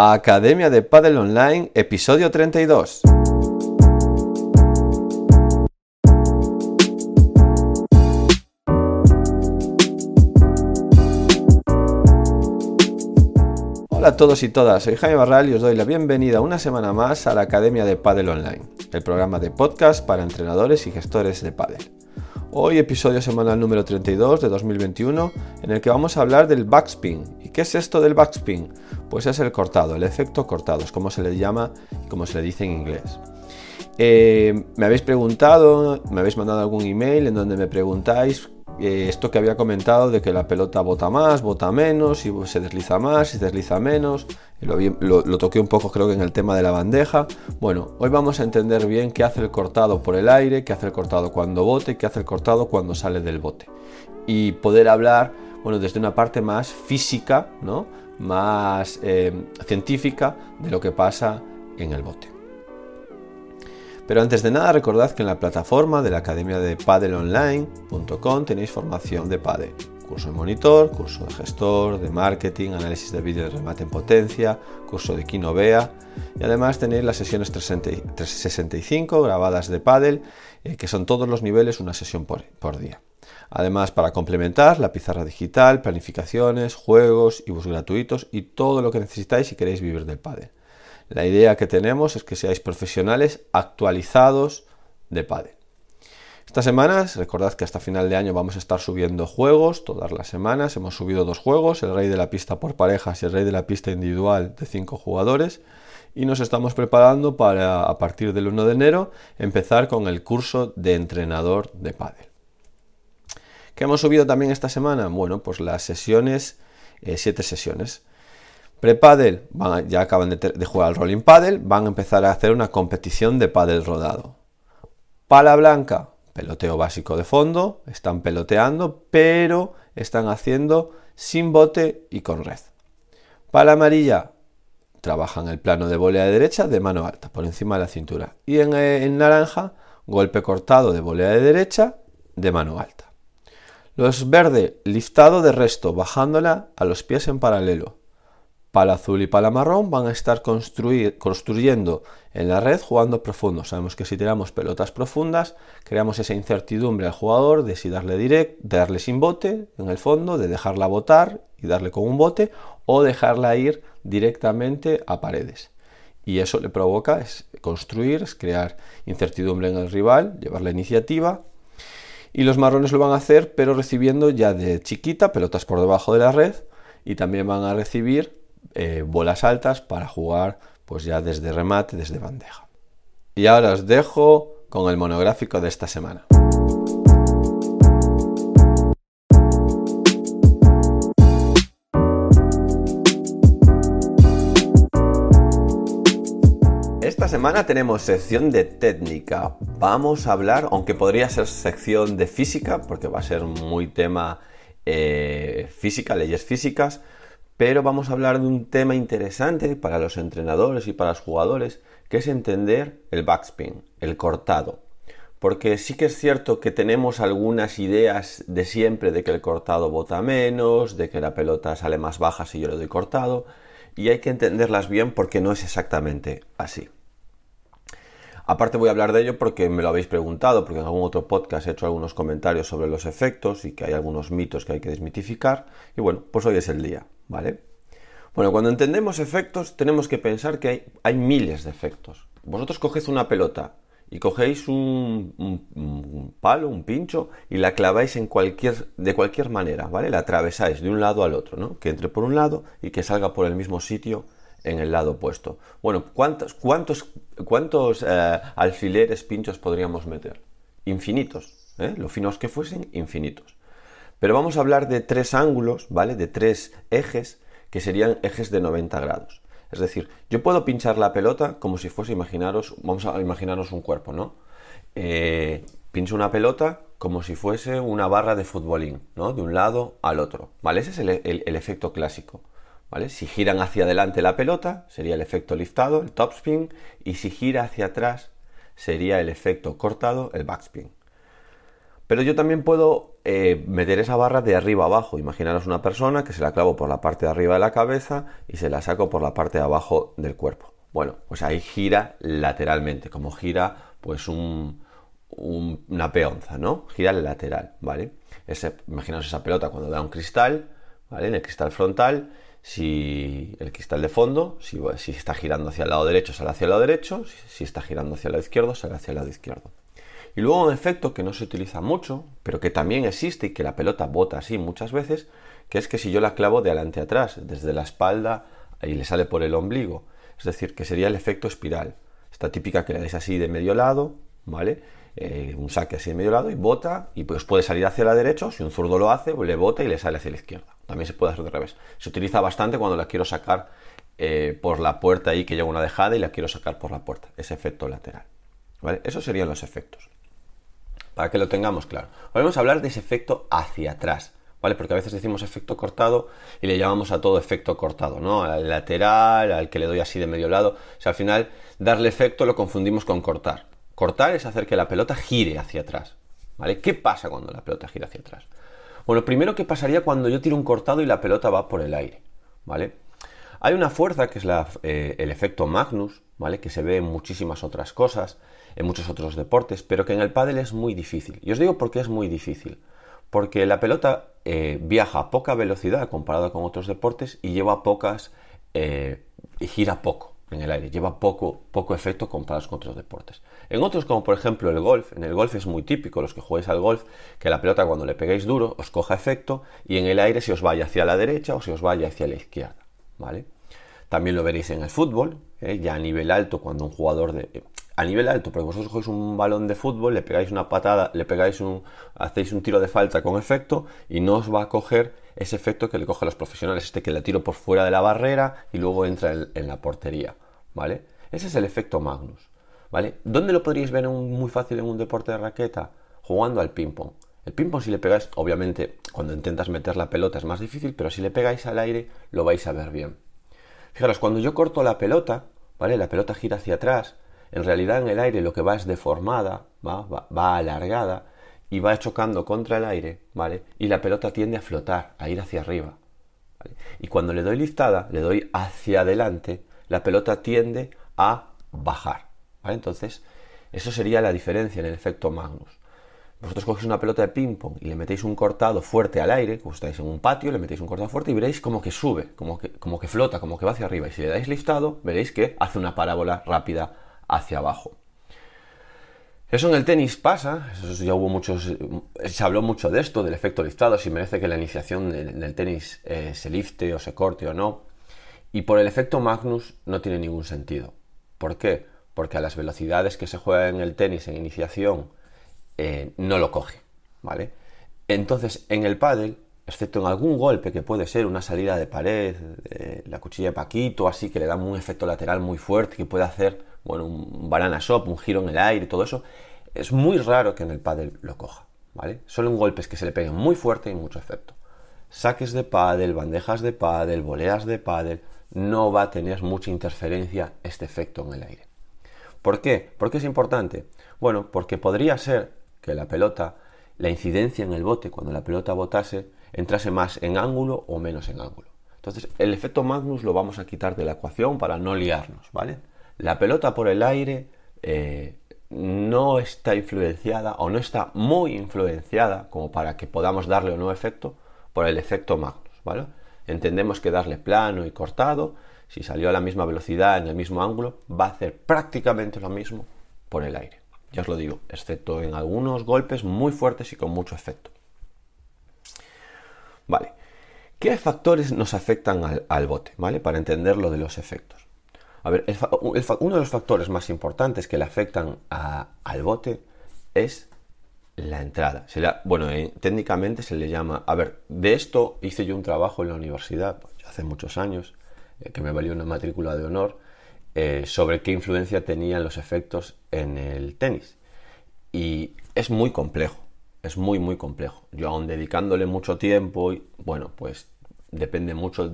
Academia de Padel Online, episodio 32. Hola a todos y todas, soy Jaime Barral y os doy la bienvenida una semana más a la Academia de Padel Online, el programa de podcast para entrenadores y gestores de Padel. Hoy episodio semanal número 32 de 2021 en el que vamos a hablar del backspin. ¿Y qué es esto del backspin? Pues es el cortado, el efecto cortado, es como se le llama y como se le dice en inglés. Eh, me habéis preguntado, me habéis mandado algún email en donde me preguntáis eh, esto que había comentado de que la pelota bota más, bota menos, si se desliza más, se desliza menos. Lo, lo, toqué un poco creo que en el tema de la bandeja. Bueno, hoy vamos a entender bien qué hace el cortado por el aire, qué hace el cortado cuando bote, qué hace el cortado cuando sale del bote. Y poder hablar, bueno, desde una parte más física, ¿no? más eh, científica de lo que pasa en el bote. Pero antes de nada, recordad que en la plataforma de la Academia de Padelonline.com tenéis formación de Padel. Curso de monitor, curso de gestor, de marketing, análisis de vídeo de remate en potencia, curso de Kinovea y además tenéis las sesiones 365 grabadas de Padel, eh, que son todos los niveles una sesión por, día. Además, para complementar, la pizarra digital, planificaciones, juegos, ebooks gratuitos y todo lo que necesitáis si queréis vivir del pádel. La idea que tenemos es que seáis profesionales actualizados de pádel. Estas semanas, recordad que hasta final de año vamos a estar subiendo juegos todas las semanas. Hemos subido dos juegos, el Rey de la Pista por parejas y el Rey de la Pista individual de cinco jugadores. Y nos estamos preparando para, a partir del 1 de enero, empezar con el curso de entrenador de pádel. ¿Qué hemos subido también esta semana? Bueno, pues las sesiones, eh, siete sesiones. Pre-Paddle, ya acaban de, jugar al Rolling Paddle, van a empezar a hacer una competición de paddle rodado. Pala blanca, peloteo básico de fondo, están peloteando, pero están haciendo sin bote y con red. Pala amarilla, trabajan el plano de volea de derecha de mano alta, por encima de la cintura. Y en, eh, naranja, golpe cortado de volea de derecha de mano alta. Los verde, liftado de resto, bajándola a los pies en paralelo. Pala azul y pala marrón van a estar construyendo en la red jugando profundo. Sabemos que si tiramos pelotas profundas, creamos esa incertidumbre al jugador de si darle direct, de darle sin bote en el fondo, de dejarla botar y darle con un bote, o dejarla ir directamente a paredes. Y eso le provoca es construir, es crear incertidumbre en el rival, llevar la iniciativa y los marrones lo van a hacer, pero recibiendo ya de chiquita pelotas por debajo de la red y también van a recibir eh, bolas altas para jugar pues ya desde remate, desde bandeja. Y ahora os dejo con el monográfico de esta semana. semana tenemos sección de técnica. Vamos a hablar, aunque podría ser sección de física, porque va a ser muy tema eh, física, leyes físicas, pero vamos a hablar de un tema interesante para los entrenadores y para los jugadores, que es entender el backspin, el cortado. Porque sí que es cierto que tenemos algunas ideas de siempre de que el cortado bota menos, de que la pelota sale más baja si yo le doy cortado, y hay que entenderlas bien porque no es exactamente así. Aparte voy a hablar de ello porque me lo habéis preguntado, porque en algún otro podcast he hecho algunos comentarios sobre los efectos y que hay algunos mitos que hay que desmitificar. Y bueno, pues hoy es el día, ¿vale? Bueno, cuando entendemos efectos tenemos que pensar que hay, miles de efectos. Vosotros cogéis una pelota y cogéis un, palo, un pincho y la claváis en cualquier, de cualquier manera, ¿vale? La atravesáis de un lado al otro, ¿no? Que entre por un lado y que salga por el mismo sitio en el lado opuesto. Bueno, ¿cuántos, cuántos, cuántos eh, alfileres pinchos podríamos meter? Infinitos, ¿eh? lo finos que fuesen, infinitos. Pero vamos a hablar de tres ángulos, ¿vale? De tres ejes que serían ejes de 90 grados. Es decir, yo puedo pinchar la pelota como si fuese, imaginaros, vamos a imaginaros un cuerpo, ¿no? Eh, pincho una pelota como si fuese una barra de futbolín, ¿no? De un lado al otro, ¿vale? Ese es el efecto clásico. Si giran hacia adelante la pelota, sería el efecto liftado, el topspin, y si gira hacia atrás, sería el efecto cortado, el backspin. Pero yo también puedo eh, meter esa barra de arriba abajo. Imaginaros una persona que se la clavo por la parte de arriba de la cabeza y se la saco por la parte de abajo del cuerpo. Bueno, pues ahí gira lateralmente, como gira pues una peonza, ¿no? Gira lateral, ¿vale? imaginaos esa pelota cuando da un cristal, ¿vale? En el cristal frontal, si el cristal de fondo, si, si está girando hacia el lado derecho, sale hacia el lado derecho, si, si está girando hacia el lado izquierdo, sale hacia el lado izquierdo. Y luego un efecto que no se utiliza mucho, pero que también existe y que la pelota bota así muchas veces, que es que si yo la clavo de adelante atrás, desde la espalda y le sale por el ombligo, es decir, que sería el efecto espiral. Esta típica que le dais así de medio lado, ¿vale? Eh, un saque así de medio lado y bota y pues puede salir hacia la derecha, si un zurdo lo hace, le bota y le sale hacia la izquierda. También se puede hacer de revés. Se utiliza bastante cuando la quiero sacar eh, por la puerta ahí que lleva una dejada y la quiero sacar por la puerta, ese efecto lateral. ¿Vale? Esos serían los efectos para que lo tengamos claro. Vamos a hablar de ese efecto hacia atrás, ¿vale? Porque a veces decimos efecto cortado y le llamamos a todo efecto cortado, ¿no? Al lateral, al que le doy así de medio lado. O sea, al final, darle efecto lo confundimos con cortar. Cortar es hacer que la pelota gire hacia atrás, ¿vale? ¿Qué pasa cuando la pelota gira hacia atrás? Bueno, primero que pasaría cuando yo tiro un cortado y la pelota va por el aire, ¿vale? Hay una fuerza que es eh, el efecto Magnus, ¿vale? Que se ve en muchísimas otras cosas, en muchos otros deportes, pero que en el pádel es muy difícil. Y os digo por qué es muy difícil. Porque la pelota eh, viaja a poca velocidad comparada con otros deportes y lleva pocas eh, y gira poco en el aire, lleva poco, poco efecto comparado con otros deportes. En otros, como por ejemplo el golf, en el golf es muy típico, los que jugáis al golf, que la pelota cuando le pegáis duro os coja efecto y en el aire se os vaya hacia la derecha o se os vaya hacia la izquierda. ¿vale? También lo veréis en el fútbol, ¿eh? ya a nivel alto, cuando un jugador de... A nivel alto, porque vosotros cogéis un balón de fútbol, le pegáis una patada, le pegáis un... hacéis un tiro de falta con efecto y no os va a coger ese efecto que le cogen los profesionales, este que le tiro por fuera de la barrera y luego entra en, la portería, ¿vale? Ese es el efecto Magnus, ¿vale? ¿Dónde lo podríais ver muy fácil en un deporte de raqueta? Jugando al ping-pong. El ping-pong si le pegáis, obviamente, cuando intentas meter la pelota es más difícil, pero si le pegáis al aire lo vais a ver bien. Fijaros, cuando yo corto la pelota, ¿vale? La pelota gira hacia atrás, en realidad en el aire lo que va es deformada, va, va, alargada y va chocando contra el aire, ¿vale? Y la pelota tiende a flotar, a ir hacia arriba. Y cuando le doy liftada, le doy hacia adelante, la pelota tiende a bajar, ¿vale? Entonces, eso sería la diferencia en el efecto Magnus. Vosotros cogéis una pelota de ping-pong y le metéis un cortado fuerte al aire, como estáis en un patio, le metéis un cortado fuerte y veréis como que sube, como que, como que flota, como que va hacia arriba. Y si le dais liftado, veréis que hace una parábola rápida hacia abajo. Eso en el tenis pasa, eso ya hubo muchos, se habló mucho de esto, del efecto liftado, si merece que la iniciación del, tenis eh, se lifte o se corte o no. Y por el efecto Magnus no tiene ningún sentido. ¿Por qué? Porque a las velocidades que se juega en el tenis en iniciación, eh, no lo coge, ¿vale? Entonces, en el pádel, excepto en algún golpe que puede ser una salida de pared, eh, la cuchilla de Paquito, así que le da un efecto lateral muy fuerte que puede hacer, bueno, un banana shop, un giro en el aire, todo eso, es muy raro que en el pádel lo coja, ¿vale? Solo en golpes que se le peguen muy fuerte y mucho efecto. Saques de pádel, bandejas de pádel, voleas de pádel, no va a tener mucha interferencia este efecto en el aire. ¿Por qué? ¿Por qué es importante? Bueno, porque podría ser que la pelota, la incidencia en el bote, cuando la pelota botase, entrase más en ángulo o menos en ángulo. Entonces, el efecto Magnus lo vamos a quitar de la ecuación para no liarnos, ¿vale? La pelota por el aire eh, no está influenciada o no está muy influenciada como para que podamos darle o no efecto por el efecto Magnus, ¿vale? Entendemos que darle plano y cortado, si salió a la misma velocidad en el mismo ángulo, va a hacer prácticamente lo mismo por el aire. Ya os lo digo, excepto en algunos golpes muy fuertes y con mucho efecto. Vale. ¿Qué factores nos afectan al, bote? ¿Vale? Para entender lo de los efectos. A ver, uno de los factores más importantes que le afectan al bote es la entrada. bueno, eh, técnicamente se le llama... A ver, de esto hice yo un trabajo en la universidad pues, hace muchos años, eh, que me valió una matrícula de honor, eh, sobre qué influencia tenían los efectos en el tenis. Y es muy complejo, es muy, muy complejo. Yo aún dedicándole mucho tiempo, bueno, pues depende mucho,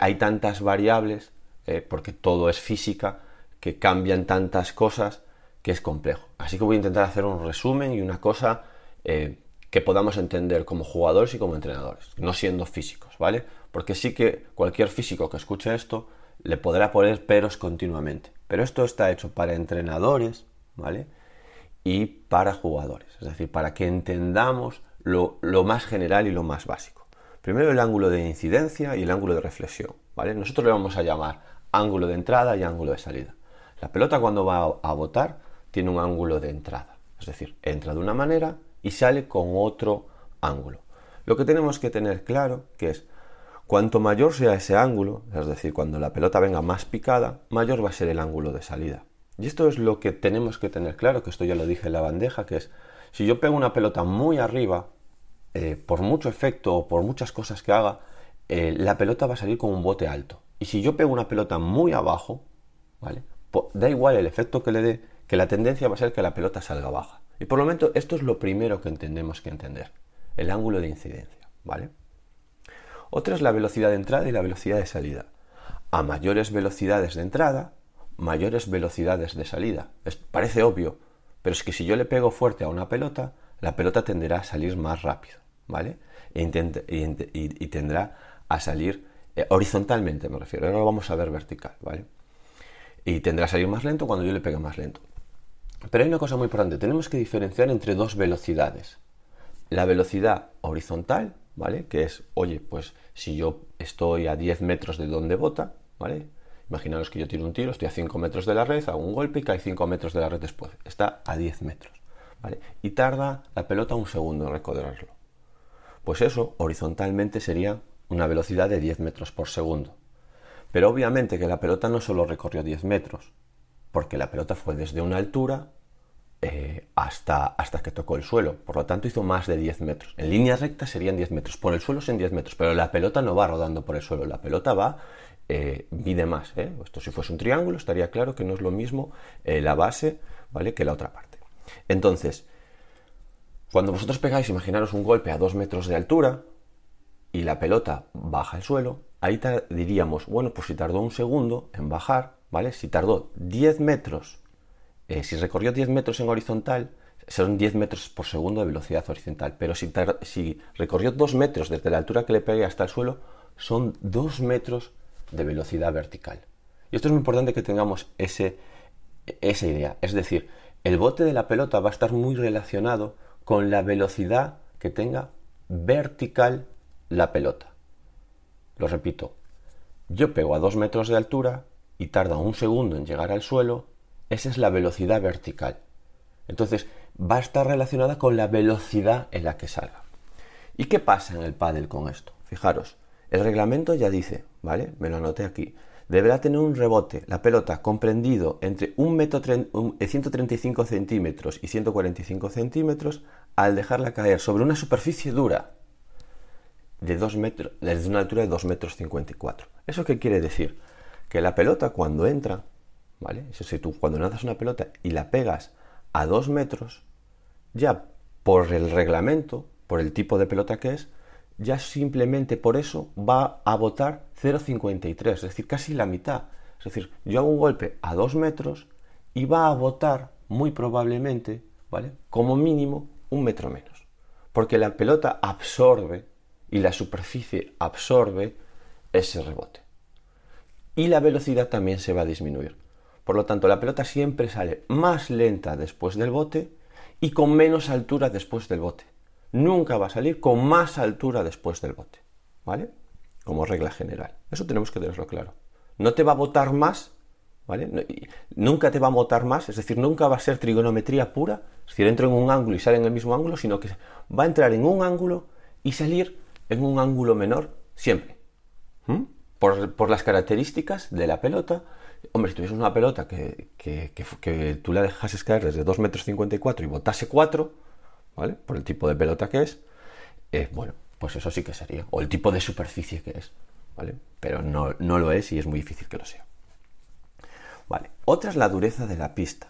hay tantas variables, eh, porque todo es física, que cambian tantas cosas que es complejo. Así que voy a intentar hacer un resumen y una cosa eh, que podamos entender como jugadores y como entrenadores, no siendo físicos, ¿vale? Porque sí que cualquier físico que escuche esto le podrá poner peros continuamente. Pero esto está hecho para entrenadores, ¿vale? Y para jugadores, es decir, para que entendamos lo, lo más general y lo más básico. Primero el ángulo de incidencia y el ángulo de reflexión, ¿vale? Nosotros le vamos a llamar ángulo de entrada y ángulo de salida. La pelota cuando va a botar tiene un ángulo de entrada, es decir, entra de una manera y sale con otro ángulo. Lo que tenemos que tener claro que es cuanto mayor sea ese ángulo, es decir, cuando la pelota venga más picada, mayor va a ser el ángulo de salida. Y esto es lo que tenemos que tener claro, que esto ya lo dije en la bandeja, que es si yo pego una pelota muy arriba, eh, por mucho efecto o por muchas cosas que haga, eh, la pelota va a salir con un bote alto. Y si yo pego una pelota muy abajo, ¿vale? da igual el efecto que le dé, que la tendencia va a ser que la pelota salga baja. Y por lo menos esto es lo primero que tenemos que entender, el ángulo de incidencia, ¿vale? Otra es la velocidad de entrada y la velocidad de salida. A mayores velocidades de entrada, mayores velocidades de salida. parece obvio, pero es que si yo le pego fuerte a una pelota, la pelota tenderá a salir más rápido, ¿vale? E y, tendrá a salir eh, horizontalmente, me refiero. Ahora lo vamos a ver vertical, ¿vale? Y tendrá a salir más lento cuando yo le pegue más lento. Pero hay una cosa muy importante, tenemos que diferenciar entre dos velocidades. La velocidad horizontal, ¿vale? Que es, oye, pues si yo estoy a 10 metros de donde bota, ¿vale? Imaginaros que yo tiro un tiro, estoy a 5 metros de la red, hago un golpe y cae 5 metros de la red después. Está a 10 metros, ¿vale? Y tarda la pelota un segundo en recorrerlo. Pues eso, horizontalmente, sería una velocidad de 10 metros por segundo. Pero obviamente que la pelota no solo recorrió 10 metros, porque la pelota fue desde una altura eh, hasta, hasta que tocó el suelo. Por lo tanto, hizo más de 10 metros. En línea recta serían 10 metros. Por el suelo son 10 metros. Pero la pelota no va rodando por el suelo. La pelota va, eh, mide más. ¿eh? Esto si fuese un triángulo, estaría claro que no es lo mismo la base ¿vale? que la otra parte. Entonces, cuando vosotros pegáis, imaginaros un golpe a 2 metros de altura y la pelota baja al suelo, ahí diríamos, bueno, pues si tardó un segundo en bajar, ¿vale? Si tardó 10 metros, eh, si recorrió 10 metros en horizontal, son 10 metros por segundo de velocidad horizontal. Pero si, si recorrió 2 metros desde la altura que le pegué hasta el suelo, son 2 metros de velocidad vertical. Y esto es muy importante que tengamos ese, esa idea. Es decir, el bote de la pelota va a estar muy relacionado con la velocidad que tenga vertical la pelota. Lo repito, yo pego a 2 metros de altura, y tarda un segundo en llegar al suelo, esa es la velocidad vertical. Entonces, va a estar relacionada con la velocidad en la que salga. ¿Y qué pasa en el pádel con esto? Fijaros, el reglamento ya dice, ¿vale? Me lo anoté aquí. Deberá tener un rebote, la pelota, comprendido entre 135 eh, centímetros y 145 centímetros al dejarla caer sobre una superficie dura de 2 metros, desde una altura de 2 metros 54. ¿Eso qué quiere decir? que la pelota cuando entra, ¿vale? Si tú cuando lanzas una pelota y la pegas a dos metros, ya por el reglamento, por el tipo de pelota que es, ya simplemente por eso va a botar 0,53, es decir, casi la mitad. Es decir, yo hago un golpe a dos metros y va a botar muy probablemente, ¿vale? Como mínimo un metro menos. Porque la pelota absorbe y la superficie absorbe ese rebote y la velocidad también se va a disminuir. Por lo tanto, la pelota siempre sale más lenta después del bote y con menos altura después del bote. Nunca va a salir con más altura después del bote. ¿Vale? Como regla general. Eso tenemos que tenerlo claro. No te va a botar más, ¿vale? Nunca te va a botar más, es decir, nunca va a ser trigonometría pura, es decir, entra en un ángulo y sale en el mismo ángulo, sino que va a entrar en un ángulo y salir en un ángulo menor siempre. Por, las características de la pelota. Hombre, si tuvieses una pelota que, tú la dejases caer desde 2 metros 54 y botase 4, ¿vale? Por el tipo de pelota que es, eh, bueno, pues eso sí que sería. O el tipo de superficie que es, ¿vale? Pero no, no lo es y es muy difícil que lo sea. Vale, otra es la dureza de la pista.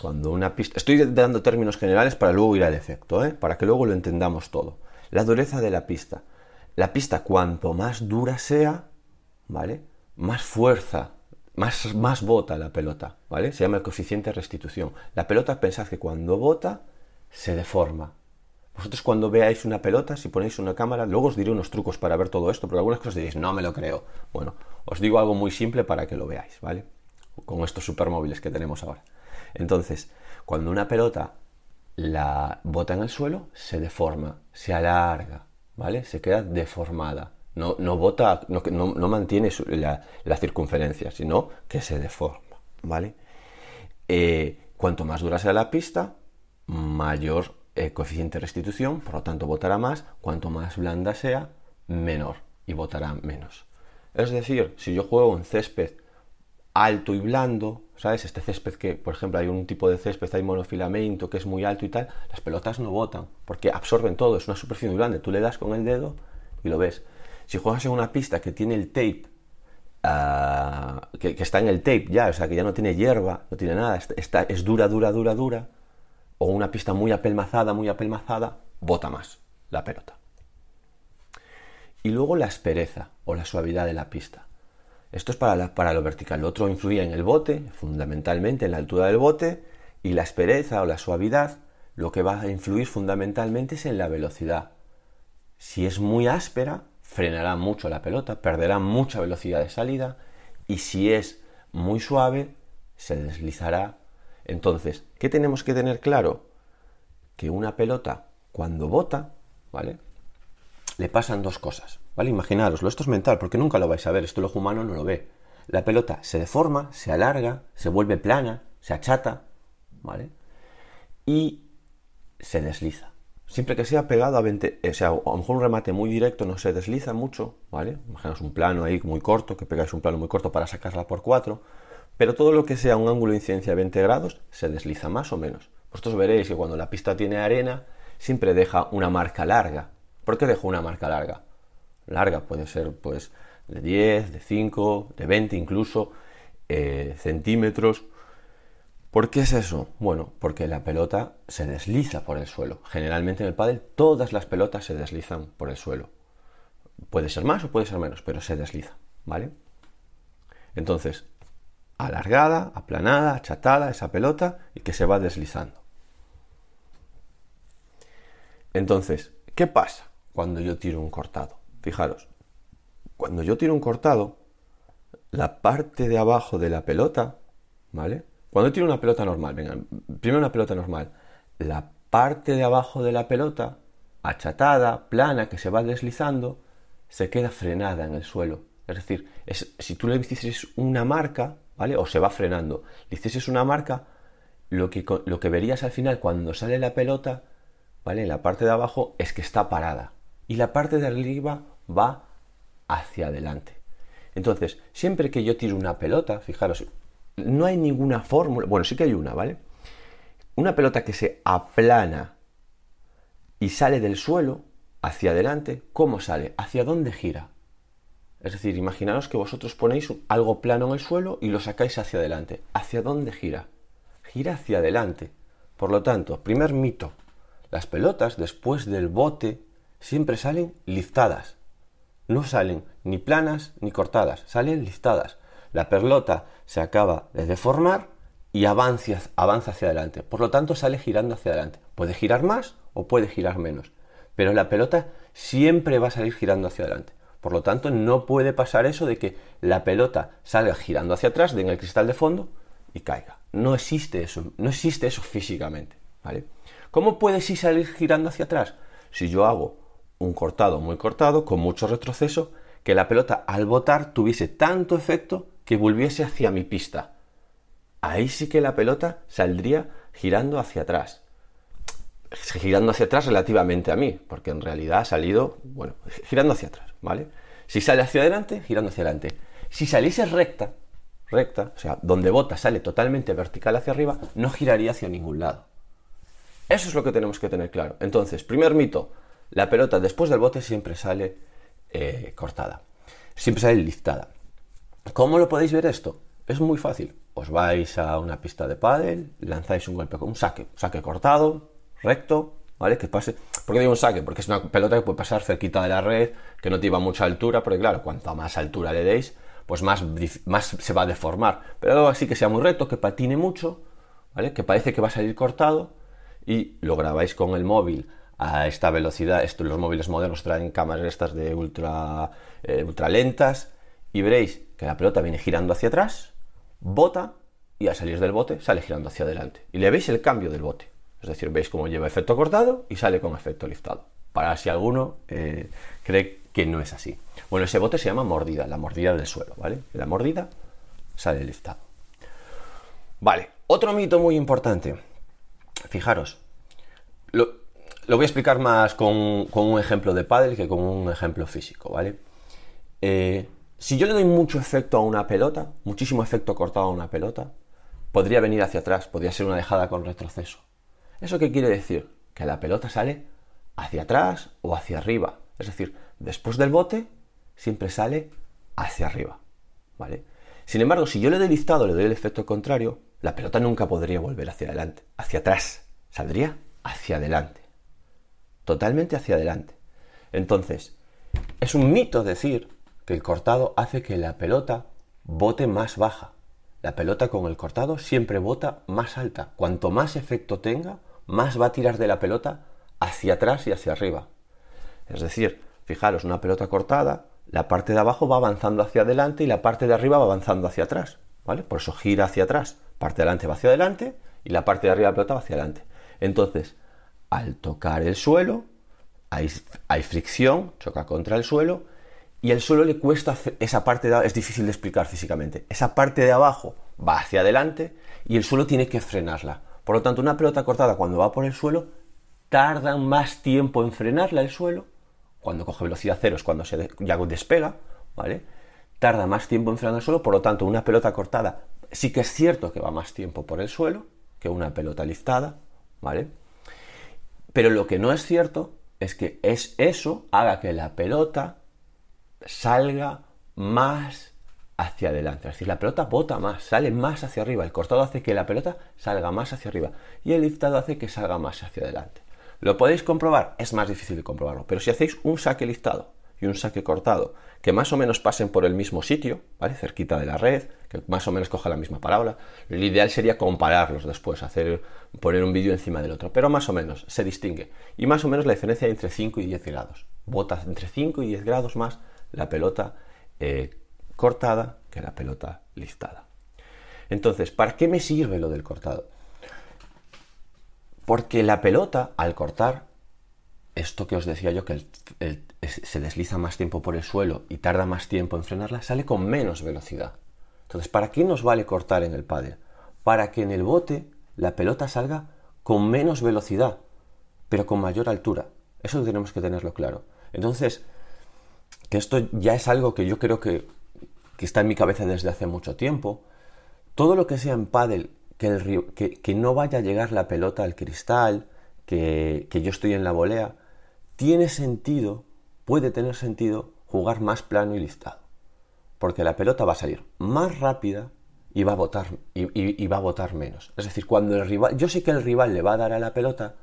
Cuando una pista... Estoy dando términos generales para luego ir al efecto, ¿eh? para que luego lo entendamos todo. La dureza de la pista la pista cuanto más dura sea, ¿vale? Más fuerza, más, más bota la pelota, ¿vale? Se llama el coeficiente de restitución. La pelota pensad que cuando bota se deforma, Vosotros cuando veáis una pelota, si ponéis una cámara, luego os diré unos trucos para ver todo esto, porque algunas cosas diréis, no me lo creo. Bueno, os digo algo muy simple para que lo veáis, ¿vale? Con estos supermóviles que tenemos ahora. Entonces, cuando una pelota la bota en el suelo, se deforma, se alarga, ¿vale? Se queda deformada. No, no bota, no, no, mantiene la, circunferencia, sino que se deforma, ¿vale? Eh, cuanto más dura sea la pista, mayor eh, coeficiente de restitución, por lo tanto botará más, cuanto más blanda sea, menor y botará menos. Es decir, si yo juego en césped alto y blando, ¿sabes? Este césped que, por ejemplo, hay un tipo de césped, hay monofilamento que es muy alto y tal, las pelotas no botan, porque absorben todo, es una superficie muy grande, tú le das con el dedo y lo ves. Si juegas en una pista que tiene el tape, ah, que, está en el tape ya, o sea, que ya no tiene hierba, no tiene nada, está, es dura, dura, dura, dura, o una pista muy apelmazada, muy apelmazada, bota más la pelota. Y luego la aspereza o la suavidad de la pista. Esto es para, para lo vertical. Lo otro influye en el bote, fundamentalmente en la altura del bote, y la aspereza o la suavidad lo que va a influir fundamentalmente es en la velocidad. Si es muy áspera, frenará mucho la pelota, perderá mucha velocidad de salida, y si es muy suave, se deslizará. Entonces, ¿qué tenemos que tener claro? Que una pelota, cuando bota, ¿vale? Le pasan dos cosas. ¿Vale? Imaginaroslo, esto es mental, porque nunca lo vais a ver, esto el ojo humano no lo ve. La pelota se deforma, se alarga, se vuelve plana, se achata, ¿vale? Y se desliza. Siempre que sea pegado a 20, o sea, a lo mejor un remate muy directo no se desliza mucho, ¿vale? Imaginaos un plano ahí muy corto, que pegáis un plano muy corto para sacarla por 4, pero todo lo que sea un ángulo de incidencia de 20 grados se desliza más o menos. Vosotros veréis que cuando la pista tiene arena, siempre deja una marca larga. ¿Por qué dejo una marca larga? larga, puede ser pues de 10, de 5, de 20 incluso eh, centímetros. ¿Por qué es eso? Bueno, porque la pelota se desliza por el suelo. Generalmente en el pádel todas las pelotas se deslizan por el suelo. Puede ser más o puede ser menos, pero se desliza, ¿vale? Entonces, alargada, aplanada, achatada esa pelota y que se va deslizando. Entonces, ¿qué pasa cuando yo tiro un cortado? Fijaros, cuando yo tiro un cortado, la parte de abajo de la pelota, ¿vale? Cuando tiro una pelota normal, venga, primero una pelota normal, la parte de abajo de la pelota, achatada, plana, que se va deslizando, se queda frenada en el suelo. Es decir, si tú le hicieses una marca, O se va frenando, le hicieses una marca, lo que, lo que verías al final cuando sale la pelota, ¿vale? En la parte de abajo es que está parada. Y la parte de arriba va hacia adelante. Entonces, siempre que yo tiro una pelota, fijaros, no hay ninguna fórmula, bueno, sí que hay una, ¿vale? Una pelota que se aplana y sale del suelo hacia adelante, ¿cómo sale? ¿Hacia dónde gira? Es decir, imaginaros que vosotros ponéis algo plano en el suelo y lo sacáis hacia adelante. ¿Hacia dónde gira? Gira hacia adelante. Por lo tanto, primer mito, las pelotas después del bote siempre salen liftadas no salen ni planas ni cortadas, salen listadas. La pelota se acaba de deformar y avanza, avanza hacia adelante. Por lo tanto, sale girando hacia adelante. Puede girar más o puede girar menos. Pero la pelota siempre va a salir girando hacia adelante. Por lo tanto, no puede pasar eso de que la pelota salga girando hacia atrás en el cristal de fondo y caiga. No existe eso, no existe eso físicamente. ¿vale? ¿Cómo puede sí salir girando hacia atrás? Si yo hago un cortado muy cortado, con mucho retroceso, que la pelota al botar tuviese tanto efecto que volviese hacia mi pista. Ahí sí que la pelota saldría girando hacia atrás. Girando hacia atrás relativamente a mí, porque en realidad ha salido, bueno, girando hacia atrás, ¿vale? Si sale hacia adelante, girando hacia adelante. Si saliese recta, recta, o sea, donde bota sale totalmente vertical hacia arriba, no giraría hacia ningún lado. Eso es lo que tenemos que tener claro. Entonces, primer mito, la pelota después del bote siempre sale eh, cortada, siempre sale liftada. ¿Cómo lo podéis ver esto? Es muy fácil. Os vais a una pista de pádel, lanzáis un golpe con un saque, saque cortado, recto, ¿vale? Que pase. ¿Por qué digo un saque? Porque es una pelota que puede pasar cerquita de la red, que no lleva mucha altura, porque claro, cuanto más altura le deis, pues más, más se va a deformar. Pero algo así que sea muy recto, que patine mucho, ¿vale? Que parece que va a salir cortado y lo grabáis con el móvil a esta velocidad. Esto, los móviles modernos traen cámaras estas de ultra, eh, ultra lentas y veréis que la pelota viene girando hacia atrás, bota y al salir del bote sale girando hacia adelante. Y le veis el cambio del bote. Es decir, veis cómo lleva efecto cortado y sale con efecto liftado. Para si alguno eh, cree que no es así. Bueno, ese bote se llama mordida, la mordida del suelo, ¿vale? La mordida sale liftado. Vale, otro mito muy importante. Fijaros, lo, voy a explicar más con, un ejemplo de pádel que con un ejemplo físico, ¿vale? Eh, si yo le doy mucho efecto a una pelota, muchísimo efecto cortado a una pelota, podría venir hacia atrás, podría ser una dejada con retroceso. ¿Eso qué quiere decir? Que la pelota sale hacia atrás o hacia arriba. Es decir, después del bote siempre sale hacia arriba. ¿Vale? Sin embargo, si yo le doy listado, le doy el efecto contrario, la pelota nunca podría volver hacia adelante, hacia atrás, saldría hacia adelante, totalmente hacia adelante. Entonces, es un mito decir que el cortado hace que la pelota bote más baja. La pelota con el cortado siempre bota más alta. Cuanto más efecto tenga, más va a tirar de la pelota hacia atrás y hacia arriba. Es decir, fijaros, una pelota cortada, la parte de abajo va avanzando hacia adelante y la parte de arriba va avanzando hacia atrás. ¿Vale? Por eso gira hacia atrás parte de adelante va hacia adelante y la parte de arriba de la pelota va hacia adelante. Entonces, al tocar el suelo, hay, fricción, choca contra el suelo y el suelo le cuesta esa parte de es difícil de explicar físicamente. Esa parte de abajo va hacia adelante y el suelo tiene que frenarla. Por lo tanto, una pelota cortada cuando va por el suelo tarda más tiempo en frenarla el suelo. Cuando coge velocidad cero es cuando se ya despega, ¿vale? Tarda más tiempo en frenar el suelo, por lo tanto, una pelota cortada Sí que es cierto que va más tiempo por el suelo que una pelota liftada, ¿vale? Pero lo que no es cierto es que es eso haga que la pelota salga más hacia adelante. Es decir, la pelota bota más, sale más hacia arriba. El cortado hace que la pelota salga más hacia arriba y el liftado hace que salga más hacia adelante. ¿Lo podéis comprobar? Es más difícil de comprobarlo, pero si hacéis un saque liftado y un saque cortado que más o menos pasen por el mismo sitio, ¿vale? Cerquita de la red, que más o menos coja la misma palabra. Lo ideal sería compararlos después, hacer, poner un vídeo encima del otro, pero más o menos se distingue. Y más o menos la diferencia entre 5 y 10 grados. Bota entre 5 y 10 grados más la pelota eh, cortada que la pelota listada. Entonces, ¿para qué me sirve lo del cortado? Porque la pelota, al cortar, esto que os decía yo, que se desliza más tiempo por el suelo y tarda más tiempo en frenarla, sale con menos velocidad. Entonces, ¿para qué nos vale cortar en el pádel? Para que en el bote la pelota salga con menos velocidad, pero con mayor altura. Eso tenemos que tenerlo claro. Entonces, que esto ya es algo que yo creo que, está en mi cabeza desde hace mucho tiempo. Todo lo que sea en pádel, que, que, no vaya a llegar la pelota al cristal, que, que yo estoy en la volea, tiene sentido, puede tener sentido jugar más plano y listado. Porque la pelota va a salir más rápida y va a botar, y, va a botar menos. Es decir, cuando el rival, yo sé que el rival le va a dar a la pelota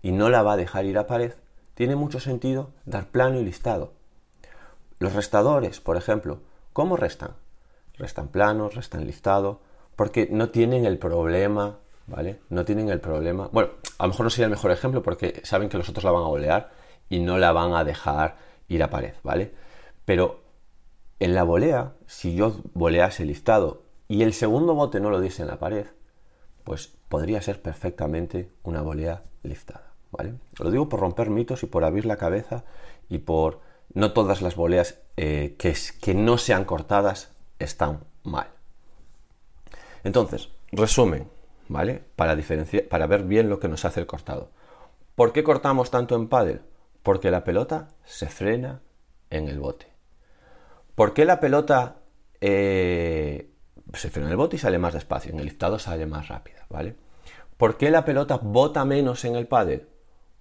y no la va a dejar ir a pared, tiene mucho sentido dar plano y listado. Los restadores, por ejemplo, ¿cómo restan? Restan plano, restan listado, porque no tienen el problema, ¿vale? No tienen el problema. Bueno, a lo mejor no sería el mejor ejemplo porque saben que los otros la van a olear y no la van a dejar ir a pared, ¿vale? Pero en la volea, si yo volease listado y el segundo bote no lo diese en la pared, pues podría ser perfectamente una volea listada, ¿vale? Lo digo por romper mitos y por abrir la cabeza y por no todas las voleas eh, que, que no sean cortadas están mal. Entonces, resumen, ¿vale? Para, diferenciar, para ver bien lo que nos hace el cortado. ¿Por qué cortamos tanto en pádel? Porque la pelota se frena en el bote. ¿Por qué la pelota eh, se frena en el bote y sale más despacio? En el liftado sale más rápida, ¿vale? ¿Por qué la pelota bota menos en el pádel?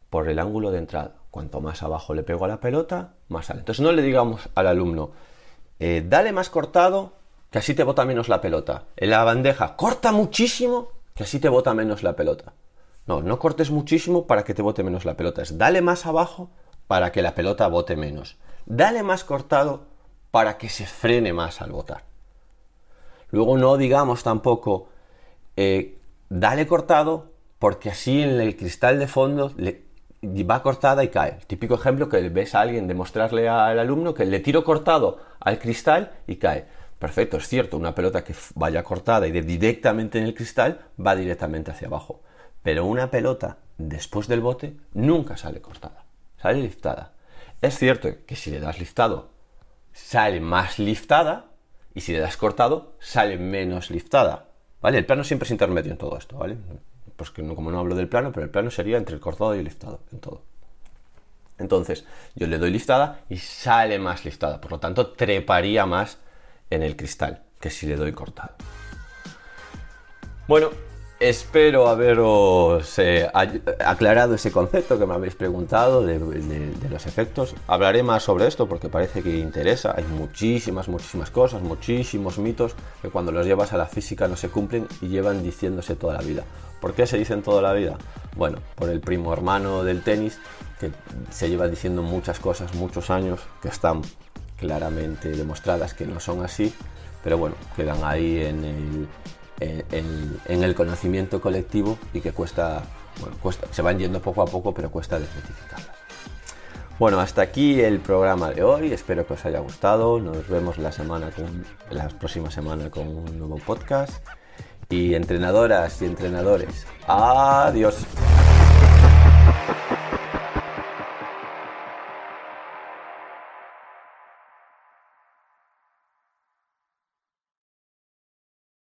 Por el ángulo de entrada. Cuanto más abajo le pego a la pelota, más sale. Entonces no le digamos al alumno, eh, dale más cortado, que así te bota menos la pelota. En la bandeja, corta muchísimo, que así te bota menos la pelota. No, no cortes muchísimo para que te bote menos la pelota. Es dale más abajo para que la pelota bote menos. Dale más cortado para que se frene más al botar. Luego no digamos tampoco eh, dale cortado porque así en el cristal de fondo va cortada y cae. típico ejemplo que ves a alguien demostrarle al alumno que le tiro cortado al cristal y cae. Perfecto, es cierto, una pelota que vaya cortada y de directamente en el cristal va directamente hacia abajo. Pero una pelota después del bote nunca sale cortada, sale liftada. Es cierto que si le das liftado sale más liftada y si le das cortado sale menos liftada. ¿Vale? El plano siempre es intermedio en todo esto, ¿vale? Pues que no, como no hablo del plano, pero el plano sería entre el cortado y el liftado, en todo. Entonces, yo le doy liftada y sale más liftada, por lo tanto, treparía más en el cristal que si le doy cortado. Bueno, Espero haberos eh, aclarado ese concepto que me habéis preguntado de, los efectos. Hablaré más sobre esto porque parece que interesa. Hay muchísimas, muchísimas cosas, muchísimos mitos que cuando los llevas a la física no se cumplen y llevan diciéndose toda la vida. ¿Por qué se dicen toda la vida? Bueno, por el primo hermano del tenis que se lleva diciendo muchas cosas muchos años que están claramente demostradas que no son así, pero bueno, quedan ahí en el en, el conocimiento colectivo y que cuesta, bueno, cuesta, se van yendo poco a poco, pero cuesta desmitificarlas. Bueno, hasta aquí el programa de hoy. Espero que os haya gustado. Nos vemos la semana con, la próxima semana con un nuevo podcast. Y entrenadoras y entrenadores, adiós.